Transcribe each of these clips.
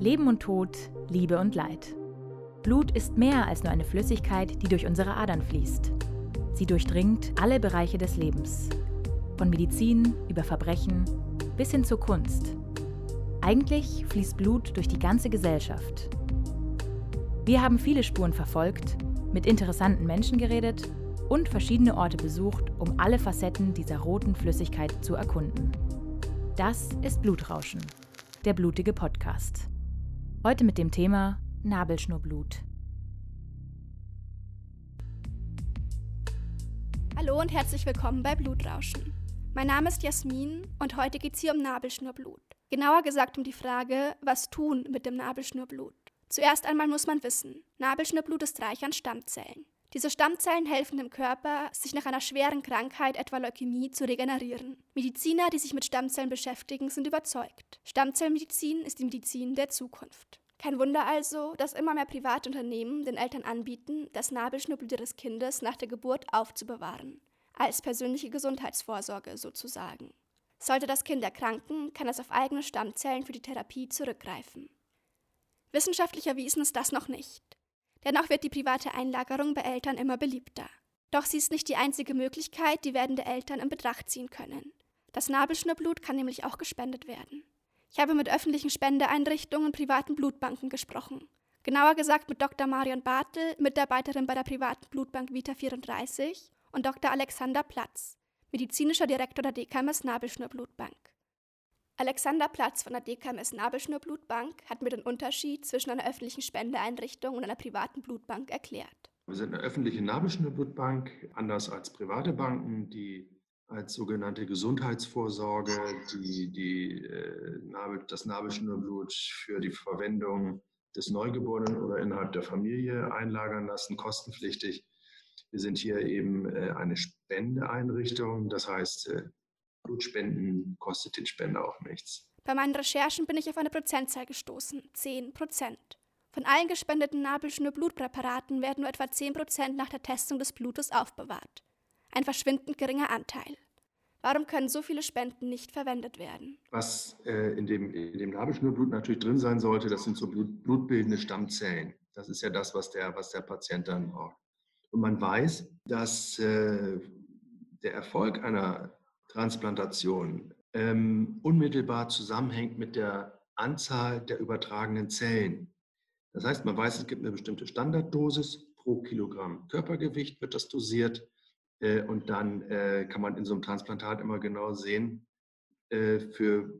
Leben und Tod, Liebe und Leid. Blut ist mehr als nur eine Flüssigkeit, die durch unsere Adern fließt. Sie durchdringt alle Bereiche des Lebens. Von Medizin über Verbrechen bis hin zur Kunst. Eigentlich fließt Blut durch die ganze Gesellschaft. Wir haben viele Spuren verfolgt, mit interessanten Menschen geredet und verschiedene Orte besucht, um alle Facetten dieser roten Flüssigkeit zu erkunden. Das ist Blutrauschen, der blutige Podcast. Heute mit dem Thema Nabelschnurblut. Hallo und herzlich willkommen bei Blutrauschen. Mein Name ist Jasmin und heute geht es hier um Nabelschnurblut. Genauer gesagt um die Frage, was tun mit dem Nabelschnurblut. Zuerst einmal muss man wissen, Nabelschnurblut ist reich an Stammzellen. Diese Stammzellen helfen dem Körper, sich nach einer schweren Krankheit, etwa Leukämie, zu regenerieren. Mediziner, die sich mit Stammzellen beschäftigen, sind überzeugt. Stammzellmedizin ist die Medizin der Zukunft. Kein Wunder also, dass immer mehr private Unternehmen den Eltern anbieten, das Nabelschnurblut ihres Kindes nach der Geburt aufzubewahren. Als persönliche Gesundheitsvorsorge sozusagen. Sollte das Kind erkranken, kann es auf eigene Stammzellen für die Therapie zurückgreifen. Wissenschaftlich erwiesen ist das noch nicht. Dennoch wird die private Einlagerung bei Eltern immer beliebter. Doch sie ist nicht die einzige Möglichkeit, die werdende Eltern in Betracht ziehen können. Das Nabelschnurblut kann nämlich auch gespendet werden. Ich habe mit öffentlichen Spendeeinrichtungen und privaten Blutbanken gesprochen. Genauer gesagt mit Dr. Marion Bartel, Mitarbeiterin bei der privaten Blutbank Vita 34 und Dr. Alexander Platz, medizinischer Direktor der DKMS Nabelschnurblutbank. Alexander Platz von der DKMS Nabelschnurblutbank hat mir den Unterschied zwischen einer öffentlichen Spendeeinrichtung und einer privaten Blutbank erklärt. Wir sind eine öffentliche Nabelschnurblutbank, anders als private Banken, die als sogenannte Gesundheitsvorsorge die, die, äh, das Nabelschnurblut für die Verwendung des Neugeborenen oder innerhalb der Familie einlagern lassen, kostenpflichtig. Wir sind hier eben äh, eine Spendeeinrichtung, das heißt, äh, Blutspenden kostet den Spender auch nichts. Bei meinen Recherchen bin ich auf eine Prozentzahl gestoßen, 10 Prozent. Von allen gespendeten Nabelschnurblutpräparaten werden nur etwa 10 Prozent nach der Testung des Blutes aufbewahrt. Ein verschwindend geringer Anteil. Warum können so viele Spenden nicht verwendet werden? Was äh, in, dem, in dem Nabelschnurblut natürlich drin sein sollte, das sind so Blut, blutbildende Stammzellen. Das ist ja das, was der, was der Patient dann braucht. Und man weiß, dass äh, der Erfolg einer Transplantation ähm, unmittelbar zusammenhängt mit der Anzahl der übertragenen Zellen. Das heißt, man weiß, es gibt eine bestimmte Standarddosis pro Kilogramm Körpergewicht wird das dosiert äh, und dann äh, kann man in so einem Transplantat immer genau sehen, äh, für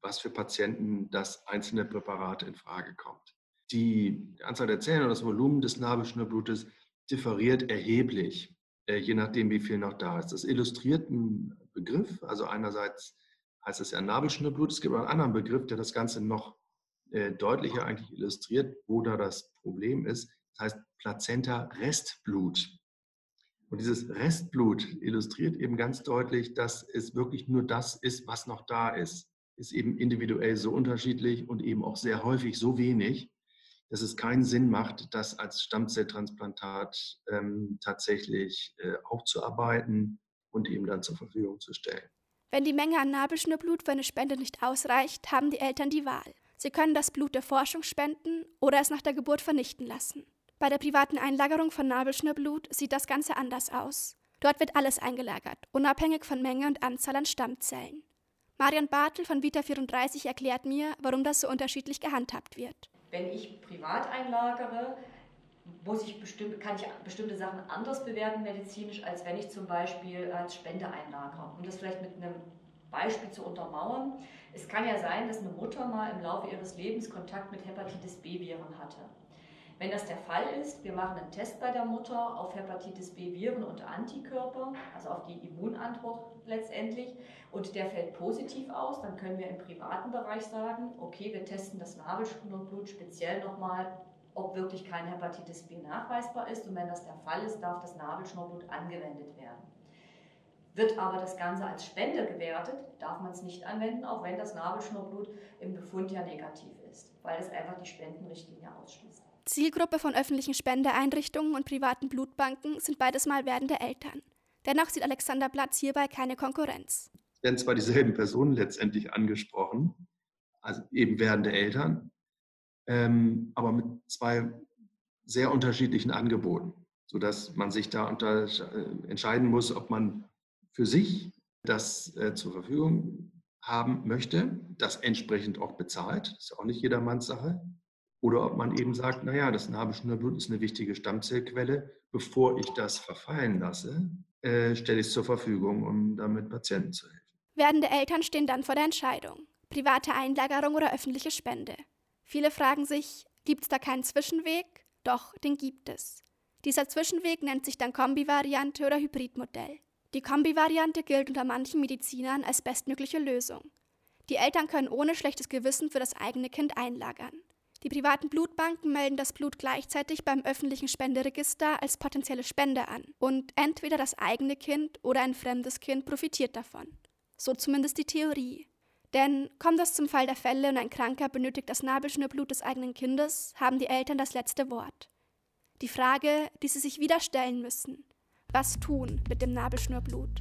was für Patienten das einzelne Präparat in Frage kommt. Die Anzahl der Zellen und das Volumen des Nabelschnurblutes differiert erheblich, äh, je nachdem, wie viel noch da ist. Das illustriert ein Begriff. Also einerseits heißt es ja Nabelschnurblut. Es gibt einen anderen Begriff, der das Ganze noch äh, deutlicher eigentlich illustriert, wo da das Problem ist. Das heißt Plazenta-Restblut. Und dieses Restblut illustriert eben ganz deutlich, dass es wirklich nur das ist, was noch da ist. Ist eben individuell so unterschiedlich und eben auch sehr häufig so wenig, dass es keinen Sinn macht, das als Stammzelltransplantat ähm, tatsächlich äh, aufzuarbeiten und ihm dann zur Verfügung zu stellen. Wenn die Menge an Nabelschnurblut für eine Spende nicht ausreicht, haben die Eltern die Wahl. Sie können das Blut der Forschung spenden oder es nach der Geburt vernichten lassen. Bei der privaten Einlagerung von Nabelschnurblut sieht das Ganze anders aus. Dort wird alles eingelagert, unabhängig von Menge und Anzahl an Stammzellen. Marion Bartel von Vita 34 erklärt mir, warum das so unterschiedlich gehandhabt wird. Wenn ich privat einlagere, muss ich bestimm, kann ich bestimmte Sachen anders bewerten medizinisch, als wenn ich zum Beispiel als Spende einlagere. Um das vielleicht mit einem Beispiel zu untermauern. Es kann ja sein, dass eine Mutter mal im Laufe ihres Lebens Kontakt mit Hepatitis B-Viren hatte. Wenn das der Fall ist, wir machen einen Test bei der Mutter auf Hepatitis B-Viren und Antikörper, also auf die Immunantwort letztendlich, und der fällt positiv aus, dann können wir im privaten Bereich sagen, okay, wir testen das Nabelschnurblut speziell nochmal ob wirklich kein Hepatitis B nachweisbar ist. Und wenn das der Fall ist, darf das Nabelschnurblut angewendet werden. Wird aber das Ganze als Spende gewertet, darf man es nicht anwenden, auch wenn das Nabelschnurblut im Befund ja negativ ist, weil es einfach die Spendenrichtlinie ausschließt. Zielgruppe von öffentlichen Spendeeinrichtungen und privaten Blutbanken sind beides mal werdende Eltern. Dennoch sieht Alexander Platz hierbei keine Konkurrenz. Es werden zwar dieselben Personen letztendlich angesprochen, also eben werdende Eltern, ähm, aber mit zwei sehr unterschiedlichen Angeboten, sodass man sich da unter, äh, entscheiden muss, ob man für sich das äh, zur Verfügung haben möchte, das entsprechend auch bezahlt, das ist auch nicht jedermanns Sache, oder ob man eben sagt, naja, das Nabelschnurblut ist eine wichtige Stammzellquelle, bevor ich das verfallen lasse, äh, stelle ich es zur Verfügung, um damit Patienten zu helfen. Werdende Eltern stehen dann vor der Entscheidung, private Einlagerung oder öffentliche Spende. Viele fragen sich, gibt es da keinen Zwischenweg? Doch, den gibt es. Dieser Zwischenweg nennt sich dann Kombi-Variante oder Hybridmodell. Die Kombi-Variante gilt unter manchen Medizinern als bestmögliche Lösung. Die Eltern können ohne schlechtes Gewissen für das eigene Kind einlagern. Die privaten Blutbanken melden das Blut gleichzeitig beim öffentlichen Spenderegister als potenzielle Spende an und entweder das eigene Kind oder ein fremdes Kind profitiert davon. So zumindest die Theorie. Denn kommt es zum Fall der Fälle und ein Kranker benötigt das Nabelschnurblut des eigenen Kindes, haben die Eltern das letzte Wort. Die Frage, die sie sich wieder stellen müssen, was tun mit dem Nabelschnurblut?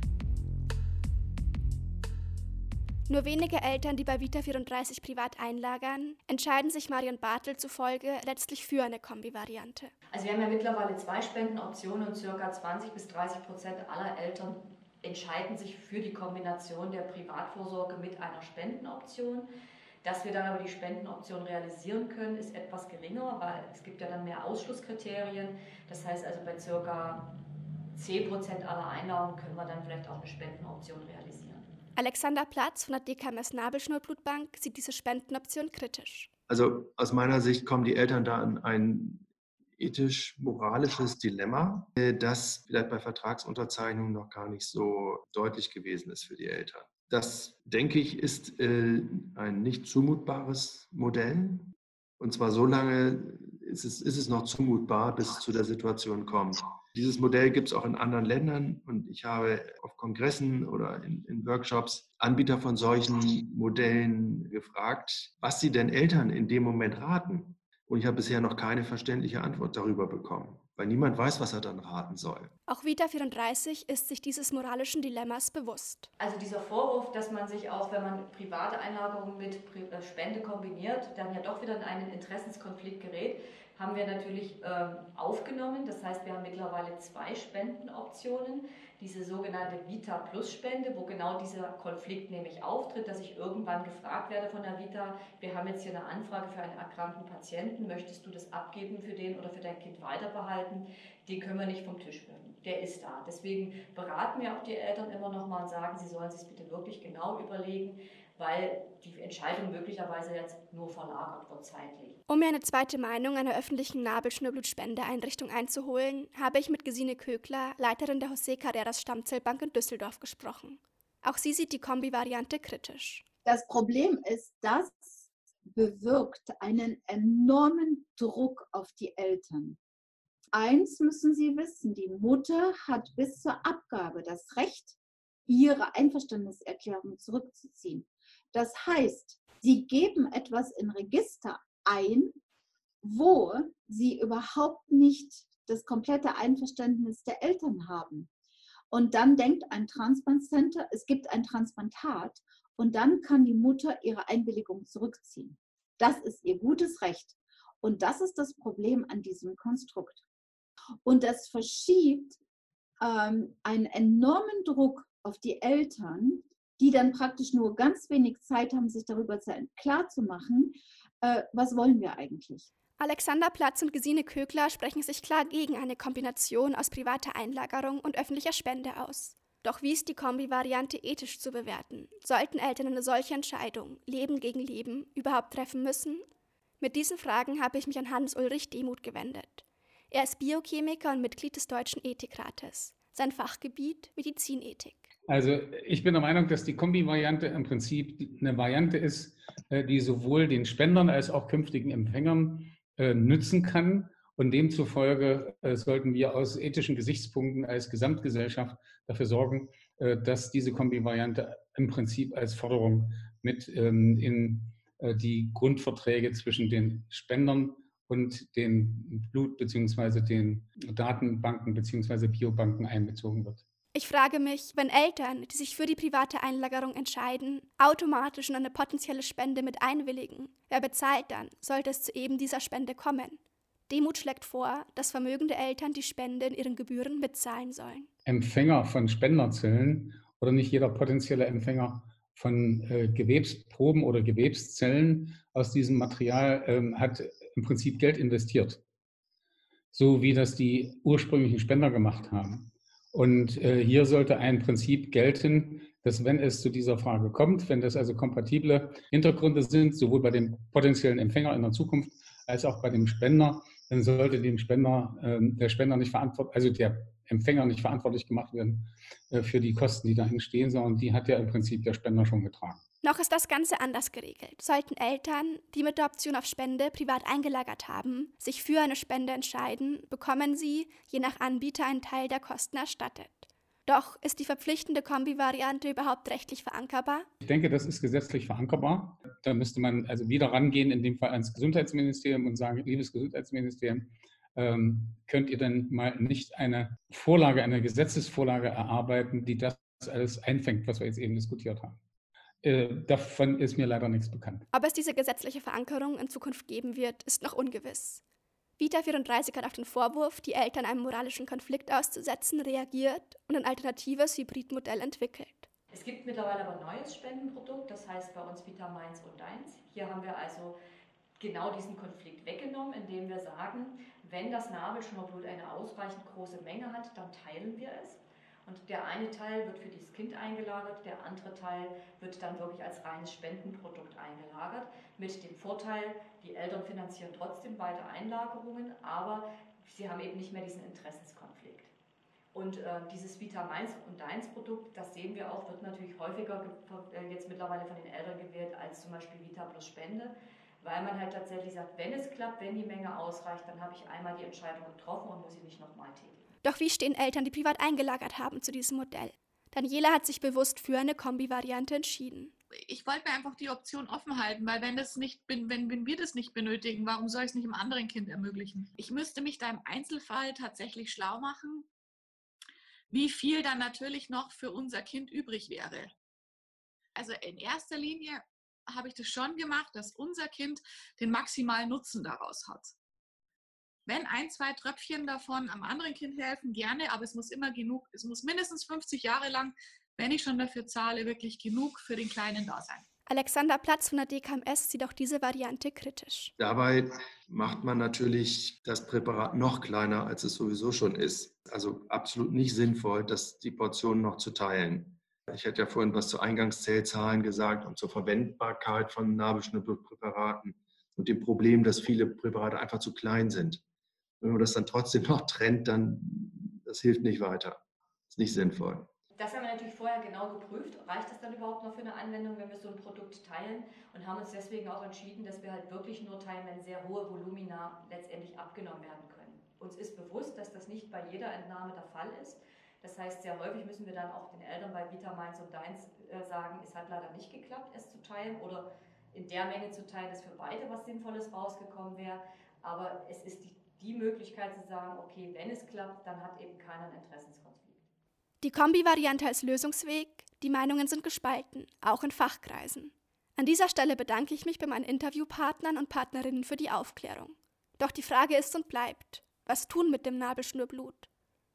Nur wenige Eltern, die bei Vita 34 privat einlagern, entscheiden sich Marion Bartel zufolge letztlich für eine Kombi-Variante. Also wir haben ja mittlerweile zwei Spendenoptionen und ca. 20 bis 30 Prozent aller Eltern entscheiden sich für die Kombination der Privatvorsorge mit einer Spendenoption. Dass wir dann aber die Spendenoption realisieren können, ist etwas geringer, weil es gibt ja dann mehr Ausschlusskriterien. Das heißt also bei ca. 10% aller Einnahmen können wir dann vielleicht auch eine Spendenoption realisieren. Alexander Platz von der DKMS Nabelschnurblutbank sieht diese Spendenoption kritisch. Also aus meiner Sicht kommen die Eltern da in ein ethisch-moralisches Dilemma, äh, das vielleicht bei Vertragsunterzeichnung noch gar nicht so deutlich gewesen ist für die Eltern. Das, denke ich, ist äh, ein nicht zumutbares Modell. Und zwar so lange ist es, ist es noch zumutbar, bis es zu der Situation kommt. Dieses Modell gibt es auch in anderen Ländern und ich habe auf Kongressen oder in, in, Workshops Anbieter von solchen Modellen gefragt, was sie denn Eltern in dem Moment raten. Und ich habe bisher noch keine verständliche Antwort darüber bekommen, weil niemand weiß, was er dann raten soll. Auch Vita 34 ist sich dieses moralischen Dilemmas bewusst. Also dieser Vorwurf, dass man sich auch, wenn man private Einlagerungen mit äh, Spende kombiniert, dann ja doch wieder in einen Interessenskonflikt gerät, haben wir natürlich ähm, aufgenommen. Das heißt, wir haben mittlerweile zwei Spendenoptionen. Diese sogenannte Vita Plus Spende, wo genau dieser Konflikt nämlich auftritt, dass ich irgendwann gefragt werde von der Vita, wir haben jetzt hier eine Anfrage für einen erkrankten Patienten, möchtest du das abgeben für den oder für dein Kind weiterbehalten? Den können wir nicht vom Tisch bringen. Der ist da. Deswegen beraten wir auch die Eltern immer noch mal und sagen, sie sollen sich bitte wirklich genau überlegen, weil die Entscheidung möglicherweise jetzt nur verlagert wird zeitlich. Um mir eine zweite Meinung einer öffentlichen Nabelschnurblutspendeeinrichtung einzuholen, habe ich mit Gesine Kökler, Leiterin der José Carreras Stammzellbank in Düsseldorf, gesprochen. Auch sie sieht die Kombi-Variante kritisch. Das Problem ist, das bewirkt einen enormen Druck auf die Eltern. Eins müssen Sie wissen, die Mutter hat bis zur Abgabe das Recht, ihre Einverständniserklärung zurückzuziehen. Das heißt, sie geben etwas in Register ein, wo sie überhaupt nicht das komplette Einverständnis der Eltern haben. Und dann denkt ein Transplant-Center, es gibt ein Transplantat und dann kann die Mutter ihre Einwilligung zurückziehen. Das ist ihr gutes Recht. Und das ist das Problem an diesem Konstrukt. Und das verschiebt ähm, einen enormen Druck auf die Eltern, die dann praktisch nur ganz wenig Zeit haben, sich darüber klar zu machen, äh, was wollen wir eigentlich. Alexander Platz und Gesine Kögler sprechen sich klar gegen eine Kombination aus privater Einlagerung und öffentlicher Spende aus. Doch wie ist die Kombi-Variante ethisch zu bewerten? Sollten Eltern eine solche Entscheidung, Leben gegen Leben, überhaupt treffen müssen? Mit diesen Fragen habe ich mich an Hans-Ulrich Demuth gewendet. Er ist Biochemiker und Mitglied des Deutschen Ethikrates. Sein Fachgebiet Medizinethik. Also ich bin der Meinung, dass die Kombi-Variante im Prinzip eine Variante ist, äh, die sowohl den Spendern als auch künftigen Empfängern äh, nützen kann. Und demzufolge äh, sollten wir aus ethischen Gesichtspunkten als Gesamtgesellschaft dafür sorgen, dass diese Kombi-Variante im Prinzip als Forderung mit ähm, in die Grundverträge zwischen den Spendern und den Blut- bzw. den Datenbanken bzw. Biobanken einbezogen wird. Ich frage mich, wenn Eltern, die sich für die private Einlagerung entscheiden, automatisch in eine potenzielle Spende mit einwilligen, wer bezahlt dann, sollte es zu eben dieser Spende kommen? Demut schlägt vor, dass vermögende Eltern die Spende in ihren Gebühren mitzahlen sollen. Empfänger von Spenderzellen oder nicht jeder potenzielle Empfänger von äh, Gewebsproben oder Gewebszellen aus diesem Material ähm, hat im Prinzip Geld investiert, so wie das die ursprünglichen Spender gemacht haben. Und äh, hier sollte ein Prinzip gelten, dass wenn es zu dieser Frage kommt, wenn das also kompatible Hintergründe sind, sowohl bei dem potenziellen Empfänger in der Zukunft als auch bei dem Spender, dann sollte dem Spender, äh, der Spender nicht verantwortlich, also der Empfänger nicht verantwortlich gemacht werden äh, für die Kosten, die da entstehen, sondern die hat ja im Prinzip der Spender schon getragen. Noch ist das Ganze anders geregelt. Sollten Eltern, die mit der Option auf Spende privat eingelagert haben, sich für eine Spende entscheiden, bekommen sie, je nach Anbieter, einen Teil der Kosten erstattet. Doch ist die verpflichtende Kombi-Variante überhaupt rechtlich verankerbar? Ich denke, das ist gesetzlich verankerbar. Da müsste man also wieder rangehen, in dem Fall ans Gesundheitsministerium und sagen, liebes Gesundheitsministerium, ähm, könnt ihr denn mal nicht eine Vorlage, eine Gesetzesvorlage erarbeiten, die das alles einfängt, was wir jetzt eben diskutiert haben? Äh, davon ist mir leider nichts bekannt. Ob es diese gesetzliche Verankerung in Zukunft geben wird, ist noch ungewiss. Vita 34 hat auf den Vorwurf, die Eltern einem moralischen Konflikt auszusetzen, reagiert und ein alternatives Hybridmodell entwickelt. Es gibt mittlerweile aber ein neues Spendenprodukt, das heißt bei uns Vita Mainz und Deins. Hier haben wir also genau diesen Konflikt weggenommen, indem wir sagen, wenn das Nabelschnurblut eine ausreichend große Menge hat, dann teilen wir es. Und der eine Teil wird für dieses Kind eingelagert, der andere Teil wird dann wirklich als reines Spendenprodukt eingelagert. Mit dem Vorteil, die Eltern finanzieren trotzdem weiter Einlagerungen, aber sie haben eben nicht mehr diesen Interessenskonflikt. Und äh, dieses Vita Mainz und Deins Produkt, das sehen wir auch, wird natürlich häufiger äh, jetzt mittlerweile von den Eltern gewählt als zum Beispiel Vita plus Spende, weil man halt tatsächlich sagt, wenn es klappt, wenn die Menge ausreicht, dann habe ich einmal die Entscheidung getroffen und muss sie nicht nochmal tätigen. Doch wie stehen Eltern, die privat eingelagert haben, zu diesem Modell? Daniela hat sich bewusst für eine Kombi-Variante entschieden. Ich wollte mir einfach die Option offen halten, weil wenn, das nicht, wenn, wenn wir das nicht benötigen, warum soll ich es nicht einem anderen Kind ermöglichen? Ich müsste mich da im Einzelfall tatsächlich schlau machen, wie viel dann natürlich noch für unser Kind übrig wäre. Also in erster Linie habe ich das schon gemacht, dass unser Kind den maximalen Nutzen daraus hat. Wenn ein, zwei Tröpfchen davon am anderen Kind helfen, gerne, aber es muss immer genug, es muss mindestens 50 Jahre lang, wenn ich schon dafür zahle, wirklich genug für den Kleinen da sein. Alexander Platz von der DKMS sieht auch diese Variante kritisch. Dabei macht man natürlich das Präparat noch kleiner, als es sowieso schon ist. Also absolut nicht sinnvoll, dass die Portionen noch zu teilen. Ich hatte ja vorhin was zu Eingangszählzahlen gesagt und zur Verwendbarkeit von Nabelschnurpräparaten und dem Problem, dass viele Präparate einfach zu klein sind. Wenn man das dann trotzdem noch trennt, dann das hilft nicht weiter. Ist nicht sinnvoll. Das haben wir natürlich vorher genau geprüft. Reicht das dann überhaupt noch für eine Anwendung, wenn wir so ein Produkt teilen? Und haben uns deswegen auch entschieden, dass wir halt wirklich nur teilen, wenn sehr hohe Volumina letztendlich abgenommen werden können. Uns ist bewusst, dass das nicht bei jeder Entnahme der Fall ist. Das heißt, sehr häufig müssen wir dann auch den Eltern bei Vita, Mainz und Deins äh, sagen, es hat leider nicht geklappt, es zu teilen oder in der Menge zu teilen, dass für beide was Sinnvolles rausgekommen wäre. Aber es ist die die Möglichkeit zu sagen, okay, wenn es klappt, dann hat eben keiner einen Interessenskonflikt. Die Kombi-Variante als Lösungsweg, die Meinungen sind gespalten, auch in Fachkreisen. An dieser Stelle bedanke ich mich bei meinen Interviewpartnern und Partnerinnen für die Aufklärung. Doch die Frage ist und bleibt, was tun mit dem Nabelschnurblut?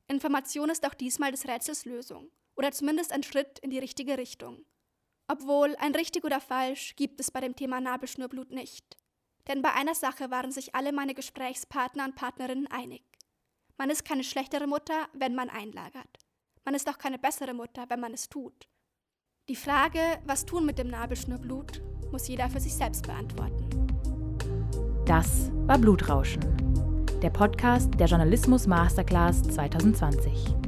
Information ist auch diesmal des Rätsels Lösung oder zumindest ein Schritt in die richtige Richtung. Obwohl ein richtig oder falsch gibt es bei dem Thema Nabelschnurblut nicht. Denn bei einer Sache waren sich alle meine Gesprächspartner und Partnerinnen einig. Man ist keine schlechtere Mutter, wenn man einlagert. Man ist auch keine bessere Mutter, wenn man es tut. Die Frage, was tun mit dem Nabelschnurblut, muss jeder für sich selbst beantworten. Das war Blutrauschen, der Podcast der Journalismus Masterclass 2020.